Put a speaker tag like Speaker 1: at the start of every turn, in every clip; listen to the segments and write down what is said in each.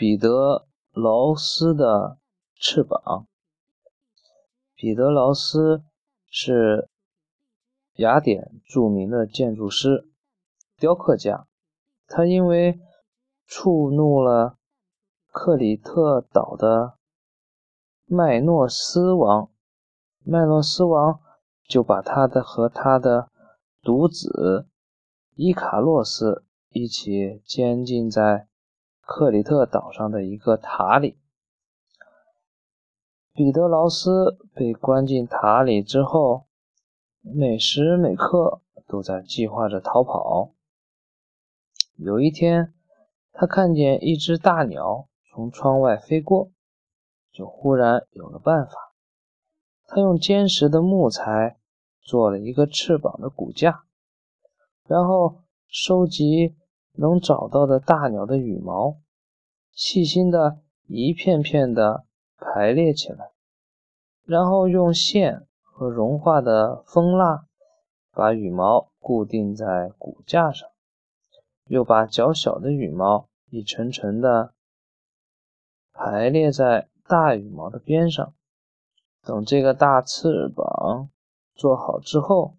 Speaker 1: 彼得劳斯的翅膀。彼得劳斯是雅典著名的建筑师、雕刻家。他因为触怒了克里特岛的麦诺斯王，麦诺斯王就把他的和他的独子伊卡洛斯一起监禁在。克里特岛上的一个塔里，彼得劳斯被关进塔里之后，每时每刻都在计划着逃跑。有一天，他看见一只大鸟从窗外飞过，就忽然有了办法。他用坚实的木材做了一个翅膀的骨架，然后收集。能找到的大鸟的羽毛，细心的一片片的排列起来，然后用线和融化的蜂蜡把羽毛固定在骨架上，又把较小的羽毛一层层的排列在大羽毛的边上。等这个大翅膀做好之后，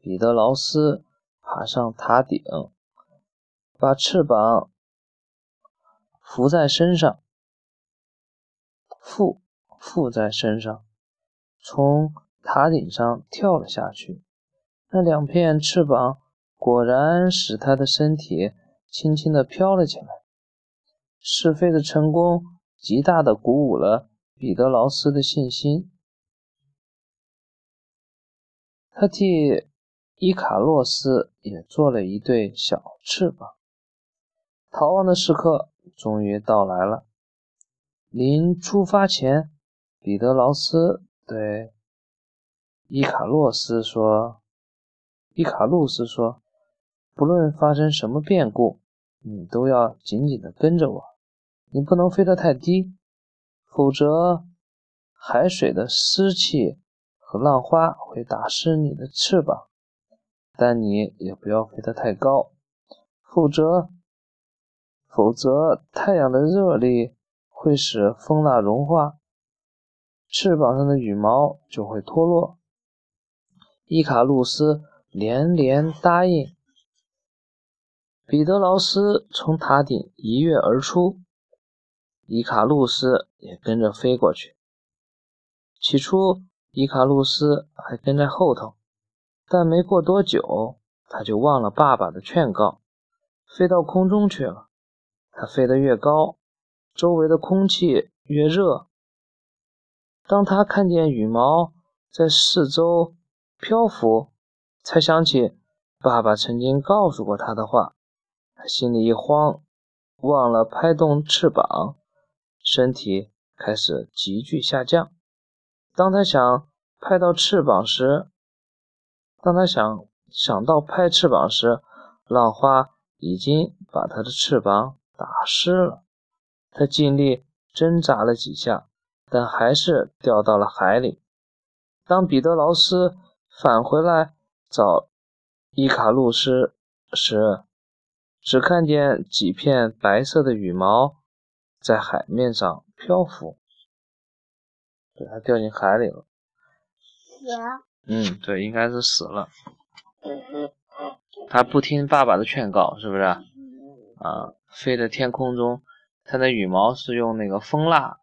Speaker 1: 彼得劳斯爬上塔顶。把翅膀浮在身上，附附在身上，从塔顶上跳了下去。那两片翅膀果然使他的身体轻轻地飘了起来。试飞的成功极大地鼓舞了彼得劳斯的信心。他替伊卡洛斯也做了一对小翅膀。逃亡的时刻终于到来了。临出发前，彼得劳斯对伊卡洛斯说：“伊卡洛斯说，不论发生什么变故，你都要紧紧地跟着我。你不能飞得太低，否则海水的湿气和浪花会打湿你的翅膀。但你也不要飞得太高，否则。”否则，太阳的热力会使蜂蜡融化，翅膀上的羽毛就会脱落。伊卡洛斯连连答应。彼得劳斯从塔顶一跃而出，伊卡洛斯也跟着飞过去。起初，伊卡洛斯还跟在后头，但没过多久，他就忘了爸爸的劝告，飞到空中去了。它飞得越高，周围的空气越热。当他看见羽毛在四周漂浮，才想起爸爸曾经告诉过他的话。他心里一慌，忘了拍动翅膀，身体开始急剧下降。当他想拍到翅膀时，当他想想到拍翅膀时，浪花已经把他的翅膀。打湿了，他尽力挣扎了几下，但还是掉到了海里。当彼得劳斯返回来找伊卡洛斯时，只看见几片白色的羽毛在海面上漂浮。对，他掉进海里了。
Speaker 2: 死了。
Speaker 1: 嗯，对，应该是死了。他不听爸爸的劝告，是不是？啊。飞在天空中，它的羽毛是用那个蜂蜡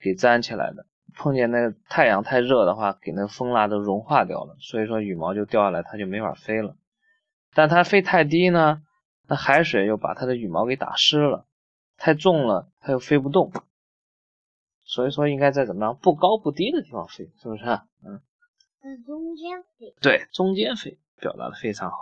Speaker 1: 给粘起来的。碰见那个太阳太热的话，给那蜂蜡都融化掉了，所以说羽毛就掉下来，它就没法飞了。但它飞太低呢，那海水又把它的羽毛给打湿了，太重了，它又飞不动。所以说应该在怎么样不高不低的地方飞，是不是？
Speaker 2: 嗯，在中间飞。
Speaker 1: 对，中间飞，表达的非常好。